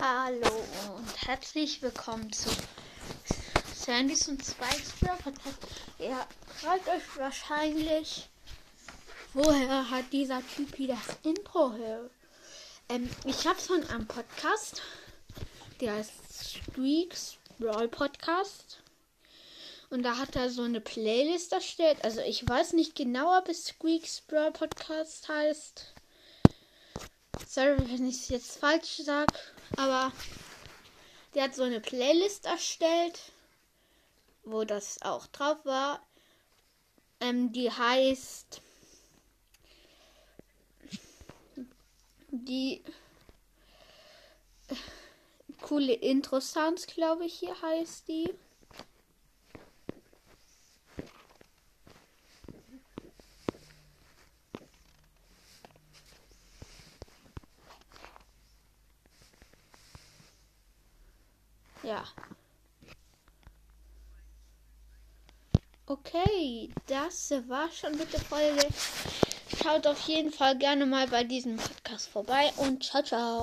Hallo und herzlich willkommen zu Sandys und Spikes Podcast. Ihr fragt euch wahrscheinlich, woher hat dieser Typ das Intro her? Ähm, ich habe von einem Podcast, der heißt Squeaks Brawl Podcast. Und da hat er so eine Playlist erstellt. Also ich weiß nicht genau, ob es Squeaks Brawl Podcast heißt. Sorry, wenn ich es jetzt falsch sage. Aber der hat so eine Playlist erstellt, wo das auch drauf war. Ähm, die heißt die coole Intro-Sounds, glaube ich, hier heißt die. Ja. Okay, das war schon mit der Folge. Schaut auf jeden Fall gerne mal bei diesem Podcast vorbei und ciao, ciao.